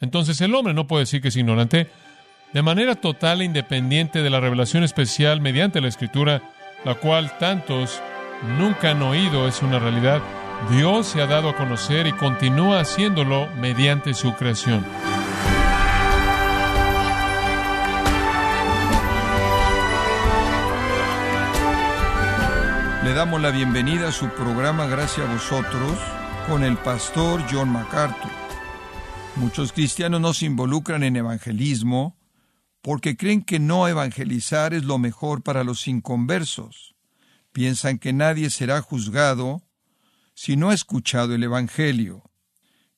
Entonces el hombre no puede decir que es ignorante. De manera total e independiente de la revelación especial mediante la Escritura, la cual tantos nunca han oído, es una realidad. Dios se ha dado a conocer y continúa haciéndolo mediante su creación. Le damos la bienvenida a su programa Gracias a vosotros con el pastor John MacArthur. Muchos cristianos no se involucran en evangelismo porque creen que no evangelizar es lo mejor para los inconversos. Piensan que nadie será juzgado si no ha escuchado el Evangelio.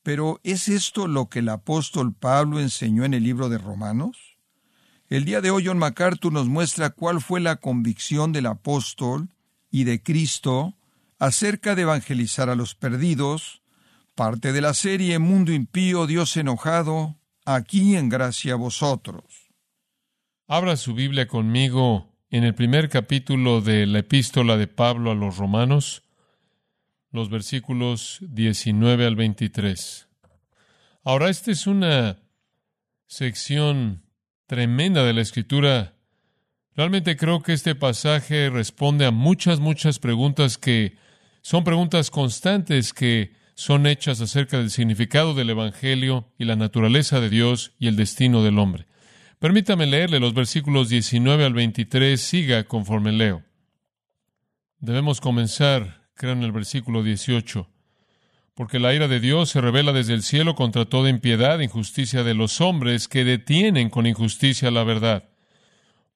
Pero ¿es esto lo que el apóstol Pablo enseñó en el libro de Romanos? El día de hoy John MacArthur nos muestra cuál fue la convicción del apóstol y de Cristo acerca de evangelizar a los perdidos, parte de la serie Mundo Impío, Dios enojado, aquí en gracia a vosotros. Abra su Biblia conmigo en el primer capítulo de la epístola de Pablo a los romanos, los versículos 19 al 23. Ahora, esta es una sección tremenda de la escritura Realmente creo que este pasaje responde a muchas, muchas preguntas que son preguntas constantes que son hechas acerca del significado del Evangelio y la naturaleza de Dios y el destino del hombre. Permítame leerle los versículos 19 al 23, siga conforme leo. Debemos comenzar, creo, en el versículo 18. Porque la ira de Dios se revela desde el cielo contra toda impiedad e injusticia de los hombres que detienen con injusticia la verdad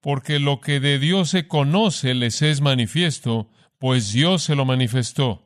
porque lo que de Dios se conoce les es manifiesto, pues Dios se lo manifestó.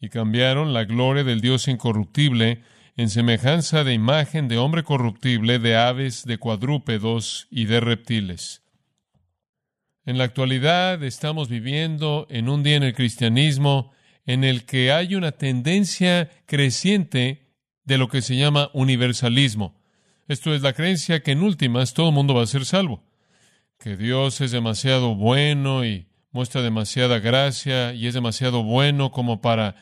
y cambiaron la gloria del Dios incorruptible en semejanza de imagen de hombre corruptible, de aves, de cuadrúpedos y de reptiles. En la actualidad estamos viviendo en un día en el cristianismo en el que hay una tendencia creciente de lo que se llama universalismo. Esto es la creencia que en últimas todo el mundo va a ser salvo, que Dios es demasiado bueno y muestra demasiada gracia y es demasiado bueno como para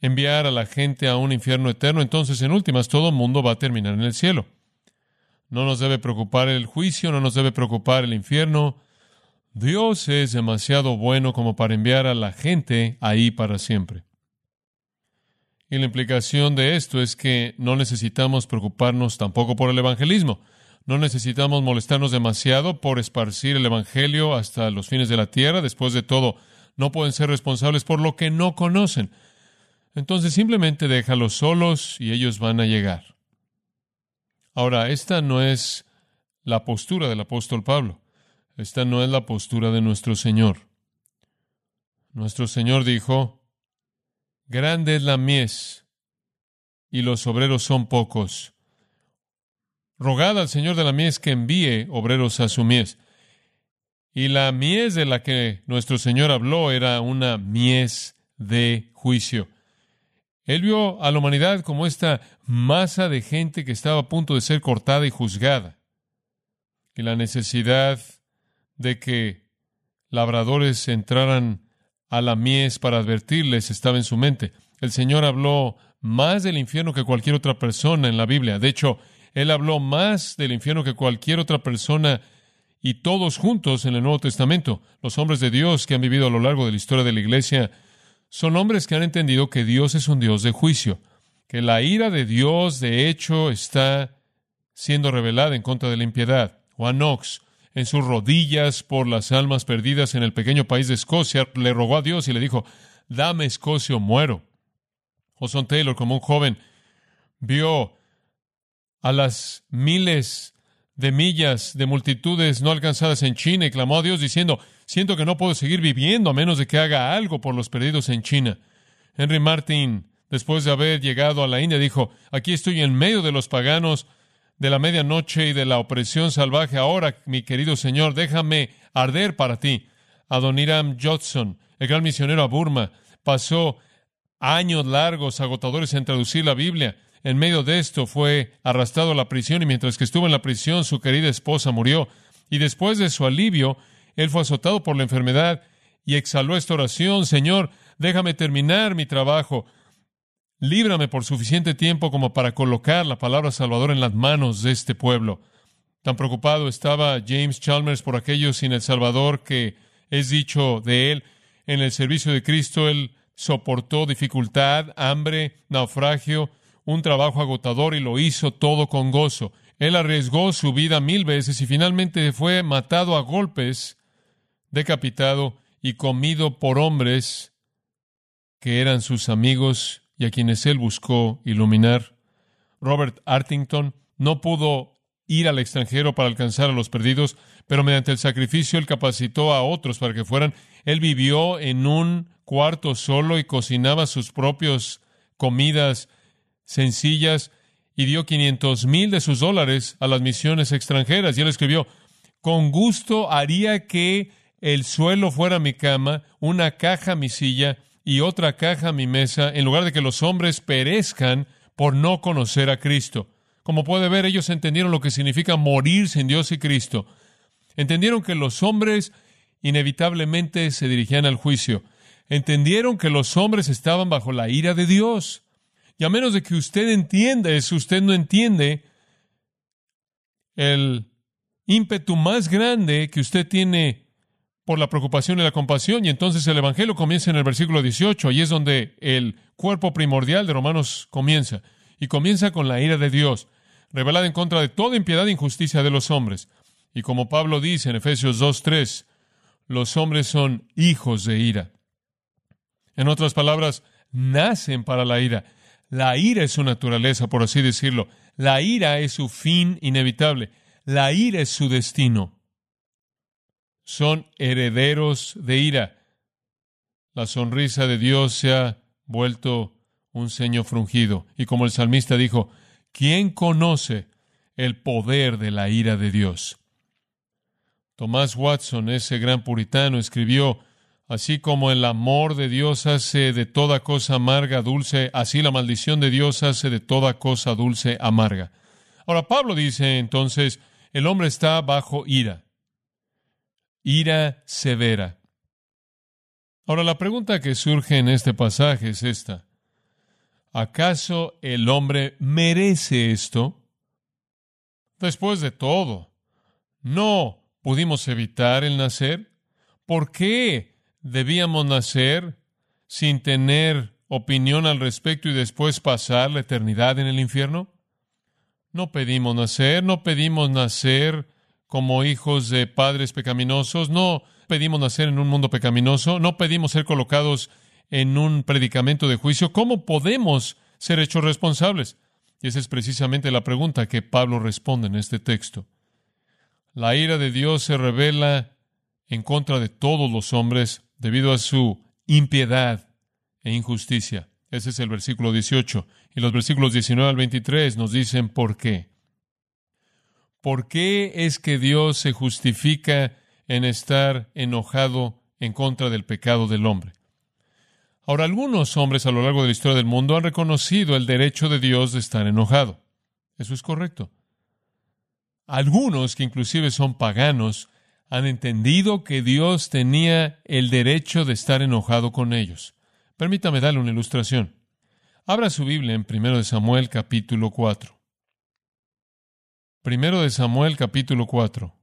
enviar a la gente a un infierno eterno, entonces en últimas todo el mundo va a terminar en el cielo. No nos debe preocupar el juicio, no nos debe preocupar el infierno. Dios es demasiado bueno como para enviar a la gente ahí para siempre. Y la implicación de esto es que no necesitamos preocuparnos tampoco por el evangelismo. No necesitamos molestarnos demasiado por esparcir el Evangelio hasta los fines de la tierra. Después de todo, no pueden ser responsables por lo que no conocen. Entonces simplemente déjalos solos y ellos van a llegar. Ahora, esta no es la postura del apóstol Pablo. Esta no es la postura de nuestro Señor. Nuestro Señor dijo, Grande es la mies y los obreros son pocos. Rogad al Señor de la mies que envíe obreros a su mies. Y la mies de la que nuestro Señor habló era una mies de juicio. Él vio a la humanidad como esta masa de gente que estaba a punto de ser cortada y juzgada. Y la necesidad de que labradores entraran a la mies para advertirles estaba en su mente. El Señor habló más del infierno que cualquier otra persona en la Biblia. De hecho, Él habló más del infierno que cualquier otra persona y todos juntos en el Nuevo Testamento. Los hombres de Dios que han vivido a lo largo de la historia de la Iglesia son hombres que han entendido que Dios es un Dios de juicio, que la ira de Dios de hecho está siendo revelada en contra de la impiedad. Juan Knox, en sus rodillas por las almas perdidas en el pequeño país de Escocia, le rogó a Dios y le dijo, dame Escocia o muero. Oson Taylor, como un joven, vio a las miles de millas de multitudes no alcanzadas en China y clamó a Dios diciendo, siento que no puedo seguir viviendo a menos de que haga algo por los perdidos en China. Henry Martin, después de haber llegado a la India, dijo, aquí estoy en medio de los paganos, de la medianoche y de la opresión salvaje. Ahora, mi querido Señor, déjame arder para ti. Adoniram Judson, el gran misionero a Burma, pasó años largos, agotadores en traducir la Biblia. En medio de esto fue arrastrado a la prisión y mientras que estuvo en la prisión su querida esposa murió. Y después de su alivio, él fue azotado por la enfermedad y exhaló esta oración, Señor, déjame terminar mi trabajo. Líbrame por suficiente tiempo como para colocar la palabra Salvador en las manos de este pueblo. Tan preocupado estaba James Chalmers por aquellos sin el Salvador que es dicho de él en el servicio de Cristo. Él soportó dificultad, hambre, naufragio, un trabajo agotador y lo hizo todo con gozo. Él arriesgó su vida mil veces y finalmente fue matado a golpes, decapitado y comido por hombres que eran sus amigos y a quienes él buscó iluminar. Robert Artington no pudo ir al extranjero para alcanzar a los perdidos, pero mediante el sacrificio él capacitó a otros para que fueran. Él vivió en un cuarto solo y cocinaba sus propias comidas sencillas y dio quinientos mil de sus dólares a las misiones extranjeras. Y él escribió, con gusto haría que el suelo fuera mi cama, una caja mi silla y otra caja mi mesa, en lugar de que los hombres perezcan por no conocer a Cristo. Como puede ver, ellos entendieron lo que significa morir sin Dios y Cristo. Entendieron que los hombres inevitablemente se dirigían al juicio. Entendieron que los hombres estaban bajo la ira de Dios. Y a menos de que usted entienda eso, usted no entiende el ímpetu más grande que usted tiene por la preocupación y la compasión. Y entonces el Evangelio comienza en el versículo 18, y es donde el cuerpo primordial de Romanos comienza. Y comienza con la ira de Dios, revelada en contra de toda impiedad e injusticia de los hombres. Y como Pablo dice en Efesios 2.3, los hombres son hijos de ira. En otras palabras, nacen para la ira. La ira es su naturaleza, por así decirlo. La ira es su fin inevitable. La ira es su destino son herederos de ira. La sonrisa de Dios se ha vuelto un ceño frungido. Y como el salmista dijo, ¿quién conoce el poder de la ira de Dios? Tomás Watson, ese gran puritano, escribió, así como el amor de Dios hace de toda cosa amarga dulce, así la maldición de Dios hace de toda cosa dulce amarga. Ahora Pablo dice entonces, el hombre está bajo ira ira severa. Ahora la pregunta que surge en este pasaje es esta. ¿Acaso el hombre merece esto? Después de todo, ¿no pudimos evitar el nacer? ¿Por qué debíamos nacer sin tener opinión al respecto y después pasar la eternidad en el infierno? No pedimos nacer, no pedimos nacer como hijos de padres pecaminosos, no pedimos nacer en un mundo pecaminoso, no pedimos ser colocados en un predicamento de juicio. ¿Cómo podemos ser hechos responsables? Y esa es precisamente la pregunta que Pablo responde en este texto. La ira de Dios se revela en contra de todos los hombres debido a su impiedad e injusticia. Ese es el versículo 18. Y los versículos 19 al 23 nos dicen por qué. ¿Por qué es que Dios se justifica en estar enojado en contra del pecado del hombre? Ahora, algunos hombres a lo largo de la historia del mundo han reconocido el derecho de Dios de estar enojado. Eso es correcto. Algunos, que inclusive son paganos, han entendido que Dios tenía el derecho de estar enojado con ellos. Permítame darle una ilustración. Abra su Biblia en 1 Samuel capítulo 4. Primero de Samuel capítulo 4.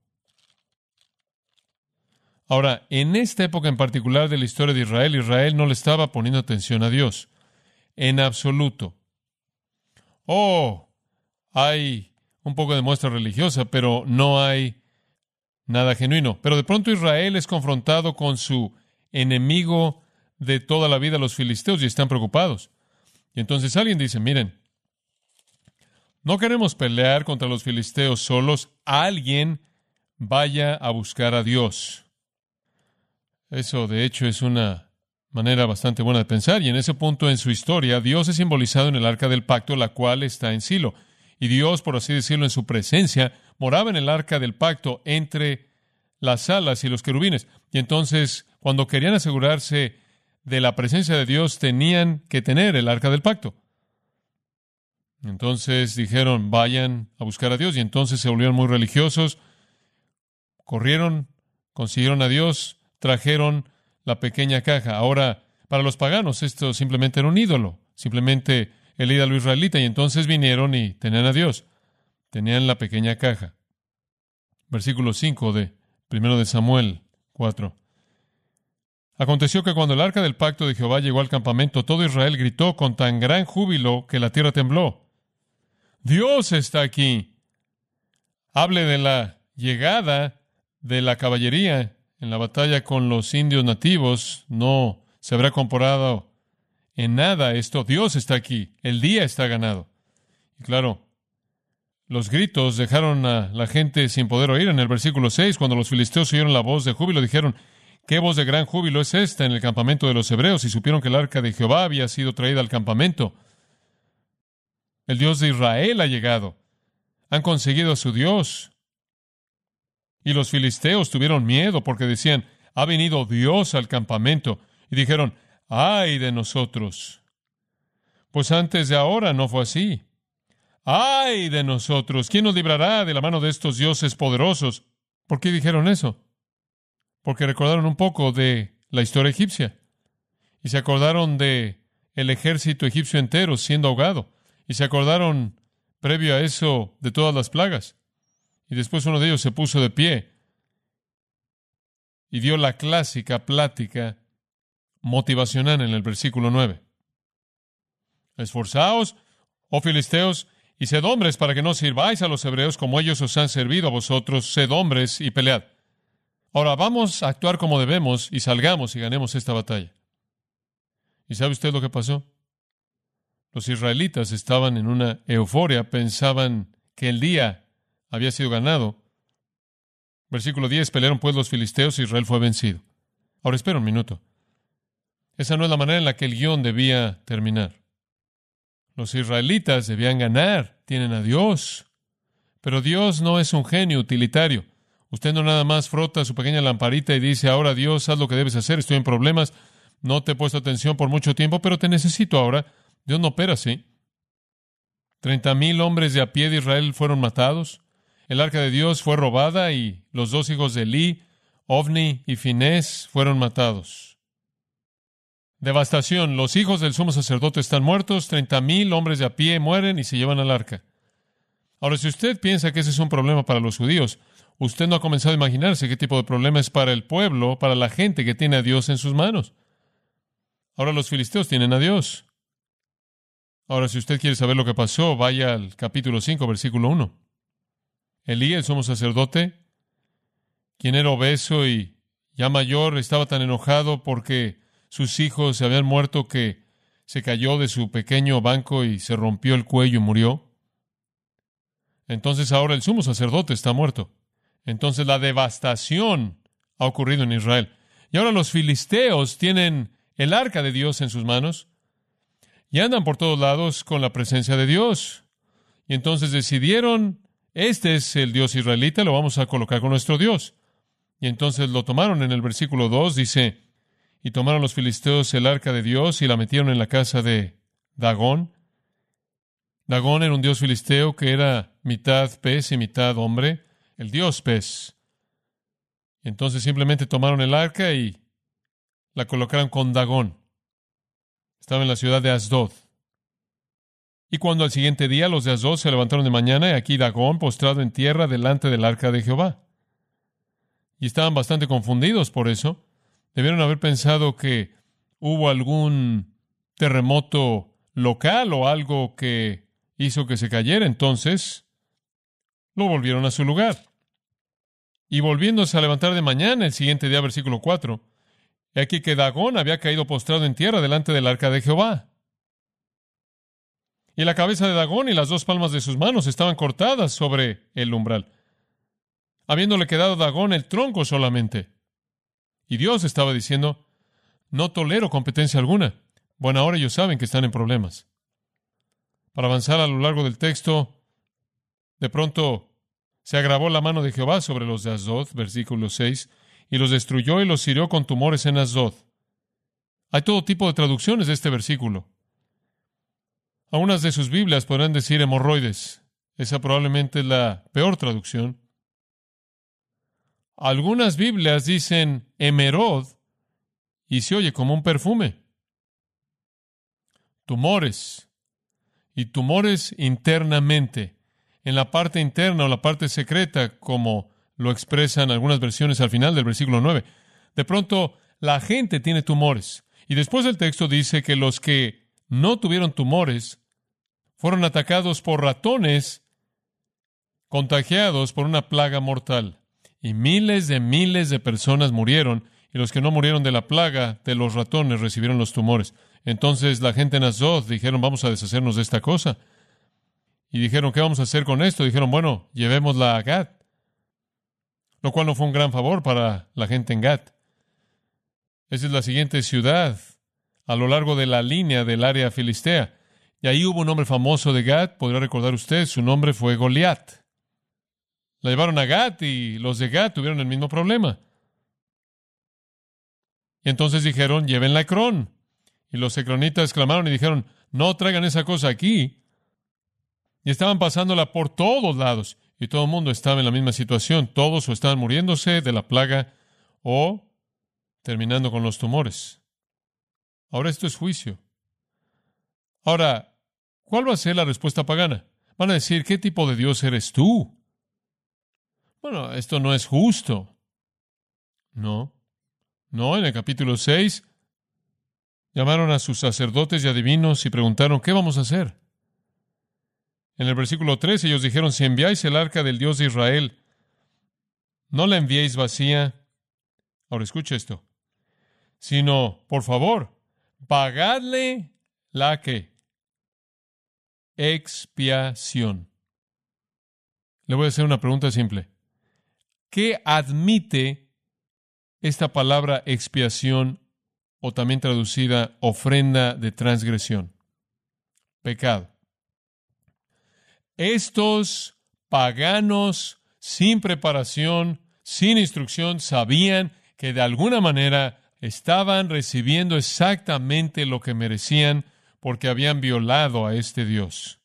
Ahora, en esta época en particular de la historia de Israel, Israel no le estaba poniendo atención a Dios. En absoluto. Oh, hay un poco de muestra religiosa, pero no hay nada genuino. Pero de pronto Israel es confrontado con su enemigo de toda la vida, los filisteos, y están preocupados. Y entonces alguien dice, miren, no queremos pelear contra los filisteos solos. Alguien vaya a buscar a Dios. Eso, de hecho, es una manera bastante buena de pensar. Y en ese punto en su historia, Dios es simbolizado en el arca del pacto, la cual está en Silo. y Dios, por así decirlo, en su presencia, moraba en el arca del pacto entre las alas y los querubines. Y entonces, cuando querían asegurarse de la presencia de Dios, tenían que tener el arca del pacto. Entonces dijeron, vayan a buscar a Dios. Y entonces se volvieron muy religiosos, corrieron, consiguieron a Dios, trajeron la pequeña caja. Ahora, para los paganos esto simplemente era un ídolo, simplemente el ídolo israelita. Y entonces vinieron y tenían a Dios. Tenían la pequeña caja. Versículo 5 de Primero de Samuel 4. Aconteció que cuando el arca del pacto de Jehová llegó al campamento, todo Israel gritó con tan gran júbilo que la tierra tembló. Dios está aquí. Hable de la llegada de la caballería en la batalla con los indios nativos. No se habrá comparado en nada esto. Dios está aquí. El día está ganado. Y claro, los gritos dejaron a la gente sin poder oír. En el versículo 6, cuando los filisteos oyeron la voz de júbilo, dijeron, ¿qué voz de gran júbilo es esta en el campamento de los hebreos? Y supieron que el arca de Jehová había sido traída al campamento. El Dios de Israel ha llegado. Han conseguido a su Dios. Y los filisteos tuvieron miedo porque decían, ha venido Dios al campamento. Y dijeron, ay de nosotros. Pues antes de ahora no fue así. ¡Ay de nosotros! ¿Quién nos librará de la mano de estos dioses poderosos? ¿Por qué dijeron eso? Porque recordaron un poco de la historia egipcia. Y se acordaron de el ejército egipcio entero siendo ahogado. Y se acordaron, previo a eso, de todas las plagas. Y después uno de ellos se puso de pie y dio la clásica plática motivacional en el versículo 9. Esforzaos, oh filisteos, y sed hombres para que no sirváis a los hebreos como ellos os han servido a vosotros, sed hombres y pelead. Ahora vamos a actuar como debemos y salgamos y ganemos esta batalla. ¿Y sabe usted lo que pasó? Los israelitas estaban en una euforia, pensaban que el día había sido ganado. Versículo 10, pelearon pues los filisteos y Israel fue vencido. Ahora espera un minuto. Esa no es la manera en la que el guion debía terminar. Los israelitas debían ganar, tienen a Dios. Pero Dios no es un genio utilitario. Usted no nada más frota su pequeña lamparita y dice, ahora Dios, haz lo que debes hacer, estoy en problemas, no te he puesto atención por mucho tiempo, pero te necesito ahora. Dios no opera así. Treinta mil hombres de a pie de Israel fueron matados. El arca de Dios fue robada y los dos hijos de Eli, Ovni y Finés, fueron matados. Devastación. Los hijos del sumo sacerdote están muertos, treinta mil hombres de a pie mueren y se llevan al arca. Ahora, si usted piensa que ese es un problema para los judíos, usted no ha comenzado a imaginarse qué tipo de problema es para el pueblo, para la gente que tiene a Dios en sus manos. Ahora los filisteos tienen a Dios. Ahora, si usted quiere saber lo que pasó, vaya al capítulo 5, versículo 1. Elí, el sumo sacerdote, quien era obeso y ya mayor, estaba tan enojado porque sus hijos se habían muerto que se cayó de su pequeño banco y se rompió el cuello y murió. Entonces ahora el sumo sacerdote está muerto. Entonces la devastación ha ocurrido en Israel. Y ahora los filisteos tienen el arca de Dios en sus manos y andan por todos lados con la presencia de Dios. Y entonces decidieron, este es el Dios israelita, lo vamos a colocar con nuestro Dios. Y entonces lo tomaron en el versículo 2, dice, y tomaron los filisteos el arca de Dios y la metieron en la casa de Dagón. Dagón era un dios filisteo que era mitad pez y mitad hombre, el dios pez. Entonces simplemente tomaron el arca y la colocaron con Dagón. Estaba en la ciudad de Asdod. Y cuando al siguiente día los de Asdod se levantaron de mañana, y aquí Dagón postrado en tierra delante del arca de Jehová. Y estaban bastante confundidos por eso. Debieron haber pensado que hubo algún terremoto local o algo que hizo que se cayera. Entonces, lo volvieron a su lugar. Y volviéndose a levantar de mañana, el siguiente día, versículo 4, he aquí que Dagón había caído postrado en tierra delante del arca de Jehová. Y la cabeza de Dagón y las dos palmas de sus manos estaban cortadas sobre el umbral, habiéndole quedado Dagón el tronco solamente. Y Dios estaba diciendo, no tolero competencia alguna. Bueno, ahora ellos saben que están en problemas. Para avanzar a lo largo del texto, De pronto se agravó la mano de Jehová sobre los de Asdod, versículo 6, y los destruyó y los hirió con tumores en Asdod. Hay todo tipo de traducciones de este versículo. Algunas de sus Biblias podrán decir hemorroides. Esa probablemente es la peor traducción. Algunas Biblias dicen emerod y se oye como un perfume. Tumores y tumores internamente, en la parte interna o la parte secreta, como lo expresan algunas versiones al final del versículo 9. De pronto, la gente tiene tumores. Y después el texto dice que los que no tuvieron tumores fueron atacados por ratones contagiados por una plaga mortal. Y miles de miles de personas murieron, y los que no murieron de la plaga de los ratones recibieron los tumores. Entonces la gente en Azod dijeron, vamos a deshacernos de esta cosa. Y dijeron, ¿qué vamos a hacer con esto? Dijeron, bueno, llevémosla a Gat. Lo cual no fue un gran favor para la gente en Gat. Esa es la siguiente ciudad a lo largo de la línea del área filistea. Y ahí hubo un hombre famoso de Gat, podría recordar usted, su nombre fue Goliat. La llevaron a Gat y los de Gat tuvieron el mismo problema. Y entonces dijeron, llévenla a Ecrón. Y los ecronitas clamaron y dijeron, no traigan esa cosa aquí. Y estaban pasándola por todos lados. Y todo el mundo estaba en la misma situación. Todos o estaban muriéndose de la plaga o terminando con los tumores. Ahora esto es juicio. Ahora, ¿cuál va a ser la respuesta pagana? Van a decir, ¿qué tipo de Dios eres tú? Bueno, esto no es justo. No. No, en el capítulo 6 llamaron a sus sacerdotes y adivinos y preguntaron, ¿qué vamos a hacer? En el versículo 3 ellos dijeron, si enviáis el arca del Dios de Israel, no la enviéis vacía. Ahora escucha esto. Sino, por favor, pagadle la que expiación. Le voy a hacer una pregunta simple. ¿Qué admite esta palabra expiación o también traducida ofrenda de transgresión. Pecado. Estos paganos sin preparación, sin instrucción, sabían que de alguna manera estaban recibiendo exactamente lo que merecían porque habían violado a este Dios.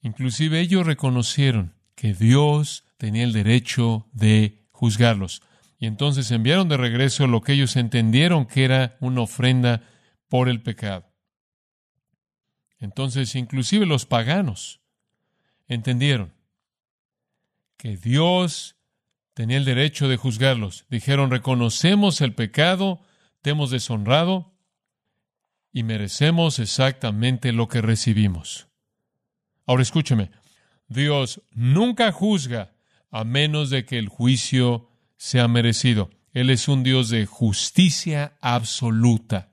Inclusive ellos reconocieron que Dios tenía el derecho de juzgarlos. Y entonces enviaron de regreso lo que ellos entendieron que era una ofrenda por el pecado. Entonces, inclusive los paganos entendieron que Dios tenía el derecho de juzgarlos. Dijeron, reconocemos el pecado, te hemos deshonrado y merecemos exactamente lo que recibimos. Ahora escúcheme, Dios nunca juzga a menos de que el juicio ha merecido. Él es un Dios de justicia absoluta.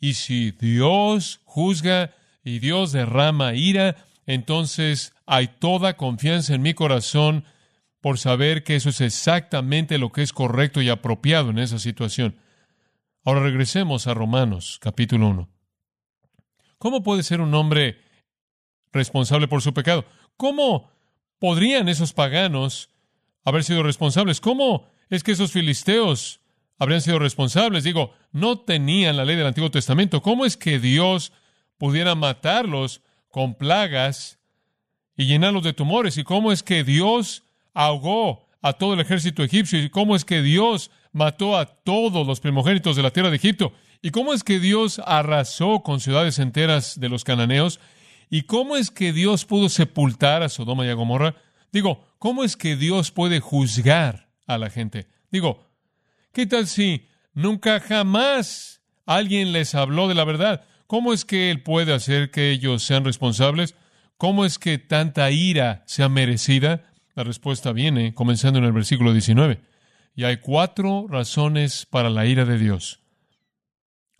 Y si Dios juzga y Dios derrama ira, entonces hay toda confianza en mi corazón por saber que eso es exactamente lo que es correcto y apropiado en esa situación. Ahora regresemos a Romanos capítulo 1. ¿Cómo puede ser un hombre responsable por su pecado? ¿Cómo podrían esos paganos haber sido responsables. ¿Cómo es que esos filisteos habrían sido responsables? Digo, no tenían la ley del Antiguo Testamento. ¿Cómo es que Dios pudiera matarlos con plagas y llenarlos de tumores? ¿Y cómo es que Dios ahogó a todo el ejército egipcio? ¿Y cómo es que Dios mató a todos los primogénitos de la tierra de Egipto? ¿Y cómo es que Dios arrasó con ciudades enteras de los cananeos? ¿Y cómo es que Dios pudo sepultar a Sodoma y a Gomorra? Digo, ¿cómo es que Dios puede juzgar a la gente? Digo, ¿qué tal si nunca jamás alguien les habló de la verdad? ¿Cómo es que Él puede hacer que ellos sean responsables? ¿Cómo es que tanta ira sea merecida? La respuesta viene comenzando en el versículo 19. Y hay cuatro razones para la ira de Dios.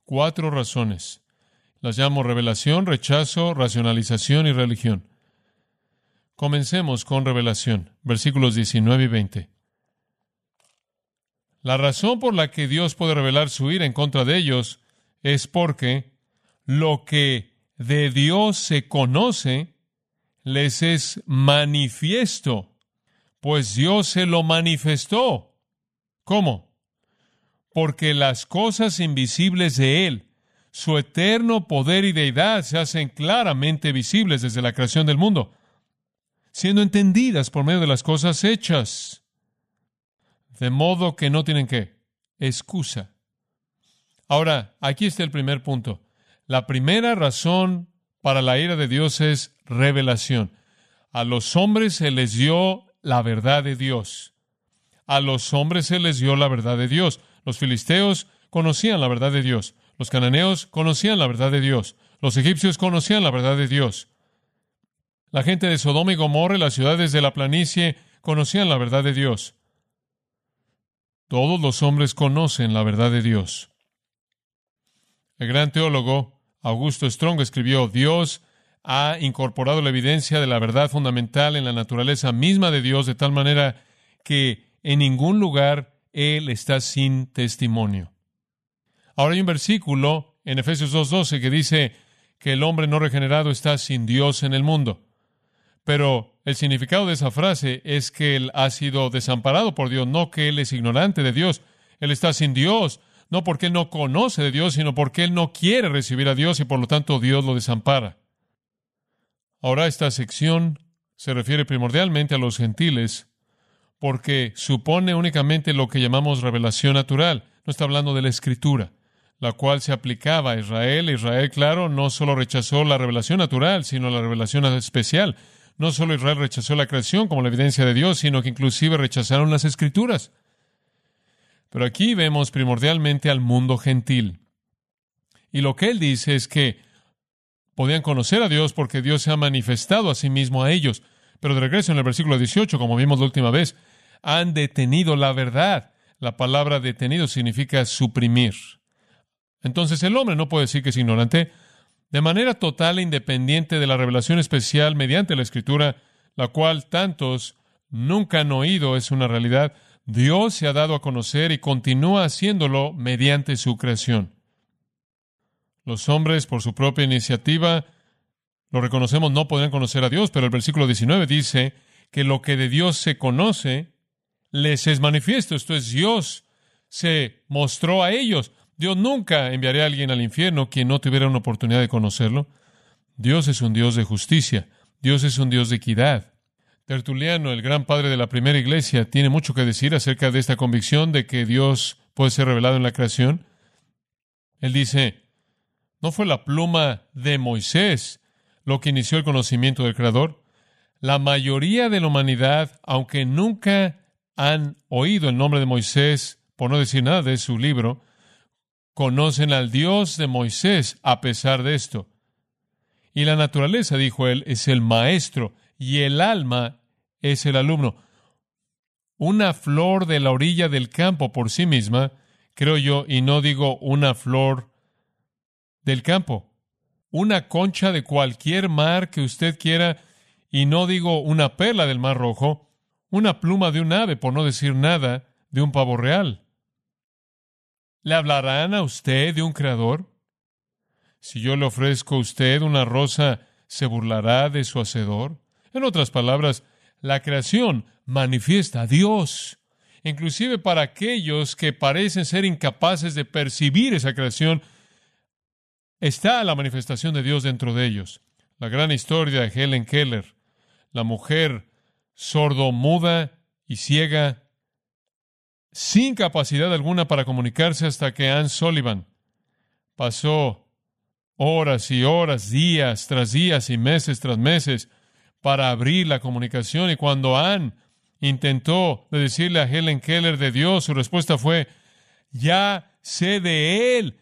Cuatro razones. Las llamo revelación, rechazo, racionalización y religión. Comencemos con revelación, versículos 19 y 20. La razón por la que Dios puede revelar su ira en contra de ellos es porque lo que de Dios se conoce les es manifiesto, pues Dios se lo manifestó. ¿Cómo? Porque las cosas invisibles de Él, su eterno poder y deidad se hacen claramente visibles desde la creación del mundo, siendo entendidas por medio de las cosas hechas. De modo que no tienen qué? Excusa. Ahora, aquí está el primer punto. La primera razón para la ira de Dios es revelación. A los hombres se les dio la verdad de Dios. A los hombres se les dio la verdad de Dios. Los filisteos conocían la verdad de Dios. Los cananeos conocían la verdad de Dios. Los egipcios conocían la verdad de Dios. La gente de Sodoma y Gomorra y las ciudades de la planicie conocían la verdad de Dios. Todos los hombres conocen la verdad de Dios. El gran teólogo Augusto Strong escribió, Dios ha incorporado la evidencia de la verdad fundamental en la naturaleza misma de Dios de tal manera que en ningún lugar Él está sin testimonio. Ahora hay un versículo en Efesios 2.12 que dice que el hombre no regenerado está sin Dios en el mundo. Pero el significado de esa frase es que él ha sido desamparado por Dios, no que él es ignorante de Dios. Él está sin Dios, no porque él no conoce de Dios, sino porque él no quiere recibir a Dios y por lo tanto Dios lo desampara. Ahora esta sección se refiere primordialmente a los gentiles porque supone únicamente lo que llamamos revelación natural. No está hablando de la escritura, la cual se aplicaba a Israel. Israel, claro, no solo rechazó la revelación natural, sino la revelación especial. No solo Israel rechazó la creación como la evidencia de Dios, sino que inclusive rechazaron las escrituras. Pero aquí vemos primordialmente al mundo gentil. Y lo que él dice es que podían conocer a Dios porque Dios se ha manifestado a sí mismo a ellos. Pero de regreso en el versículo 18, como vimos la última vez, han detenido la verdad. La palabra detenido significa suprimir. Entonces el hombre no puede decir que es ignorante, de manera total e independiente de la revelación especial mediante la Escritura, la cual tantos nunca han oído, es una realidad. Dios se ha dado a conocer y continúa haciéndolo mediante su creación. Los hombres, por su propia iniciativa, lo reconocemos, no podrían conocer a Dios, pero el versículo 19 dice que lo que de Dios se conoce les es manifiesto. Esto es, Dios se mostró a ellos. Dios nunca enviaría a alguien al infierno quien no tuviera una oportunidad de conocerlo. Dios es un Dios de justicia. Dios es un Dios de equidad. Tertuliano, el gran padre de la primera iglesia, tiene mucho que decir acerca de esta convicción de que Dios puede ser revelado en la creación. Él dice, no fue la pluma de Moisés lo que inició el conocimiento del Creador. La mayoría de la humanidad, aunque nunca han oído el nombre de Moisés, por no decir nada de su libro, conocen al Dios de Moisés a pesar de esto. Y la naturaleza, dijo él, es el maestro y el alma es el alumno. Una flor de la orilla del campo por sí misma, creo yo, y no digo una flor del campo, una concha de cualquier mar que usted quiera, y no digo una perla del mar rojo, una pluma de un ave, por no decir nada, de un pavo real. ¿Le hablarán a usted de un creador? Si yo le ofrezco a usted una rosa, ¿se burlará de su hacedor? En otras palabras, la creación manifiesta a Dios. Inclusive para aquellos que parecen ser incapaces de percibir esa creación, está la manifestación de Dios dentro de ellos. La gran historia de Helen Keller, la mujer sordo, muda y ciega, sin capacidad alguna para comunicarse hasta que Anne Sullivan pasó horas y horas, días tras días y meses tras meses para abrir la comunicación. Y cuando Anne intentó decirle a Helen Keller de Dios, su respuesta fue, ya sé de Él,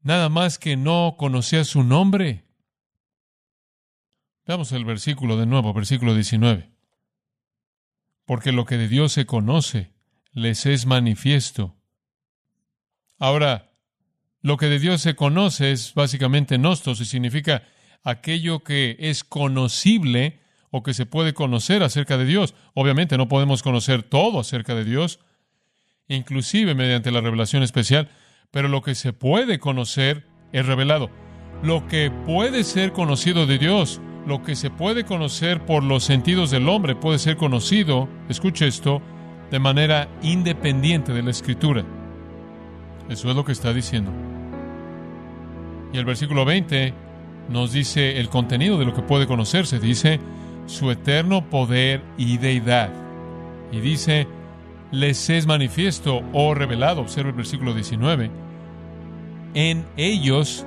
nada más que no conocía su nombre. Veamos el versículo de nuevo, versículo 19. Porque lo que de Dios se conoce, les es manifiesto. Ahora, lo que de Dios se conoce es básicamente nostos y significa aquello que es conocible o que se puede conocer acerca de Dios. Obviamente no podemos conocer todo acerca de Dios, inclusive mediante la revelación especial, pero lo que se puede conocer es revelado. Lo que puede ser conocido de Dios lo que se puede conocer por los sentidos del hombre puede ser conocido, escuche esto, de manera independiente de la escritura. Eso es lo que está diciendo. Y el versículo 20 nos dice el contenido de lo que puede conocerse. Dice su eterno poder y deidad. Y dice, les es manifiesto o revelado, observa el versículo 19, en ellos,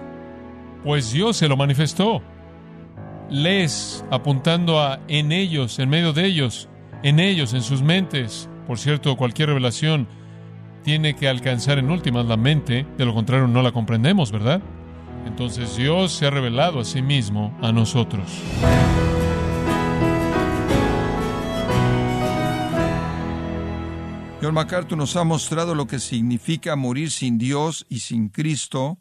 pues Dios se lo manifestó. Les, apuntando a en ellos, en medio de ellos, en ellos, en sus mentes. Por cierto, cualquier revelación tiene que alcanzar en últimas la mente, de lo contrario no la comprendemos, ¿verdad? Entonces Dios se ha revelado a sí mismo a nosotros. John MacArthur nos ha mostrado lo que significa morir sin Dios y sin Cristo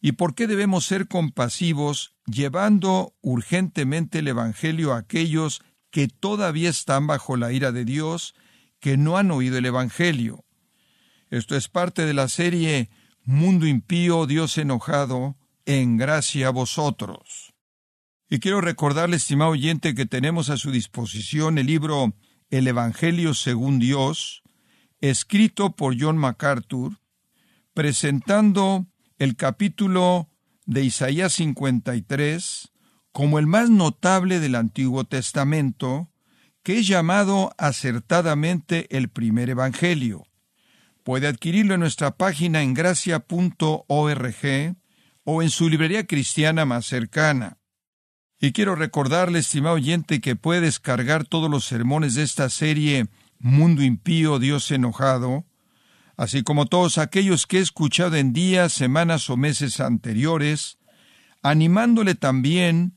y por qué debemos ser compasivos llevando urgentemente el Evangelio a aquellos que todavía están bajo la ira de Dios, que no han oído el Evangelio. Esto es parte de la serie Mundo impío, Dios enojado, en gracia a vosotros. Y quiero recordarle, estimado oyente, que tenemos a su disposición el libro El Evangelio según Dios, escrito por John MacArthur, presentando el capítulo de Isaías 53 como el más notable del Antiguo Testamento, que es llamado acertadamente el primer Evangelio. Puede adquirirlo en nuestra página en gracia.org o en su librería cristiana más cercana. Y quiero recordarle, estimado oyente, que puede descargar todos los sermones de esta serie Mundo impío, Dios enojado, así como todos aquellos que he escuchado en días, semanas o meses anteriores, animándole también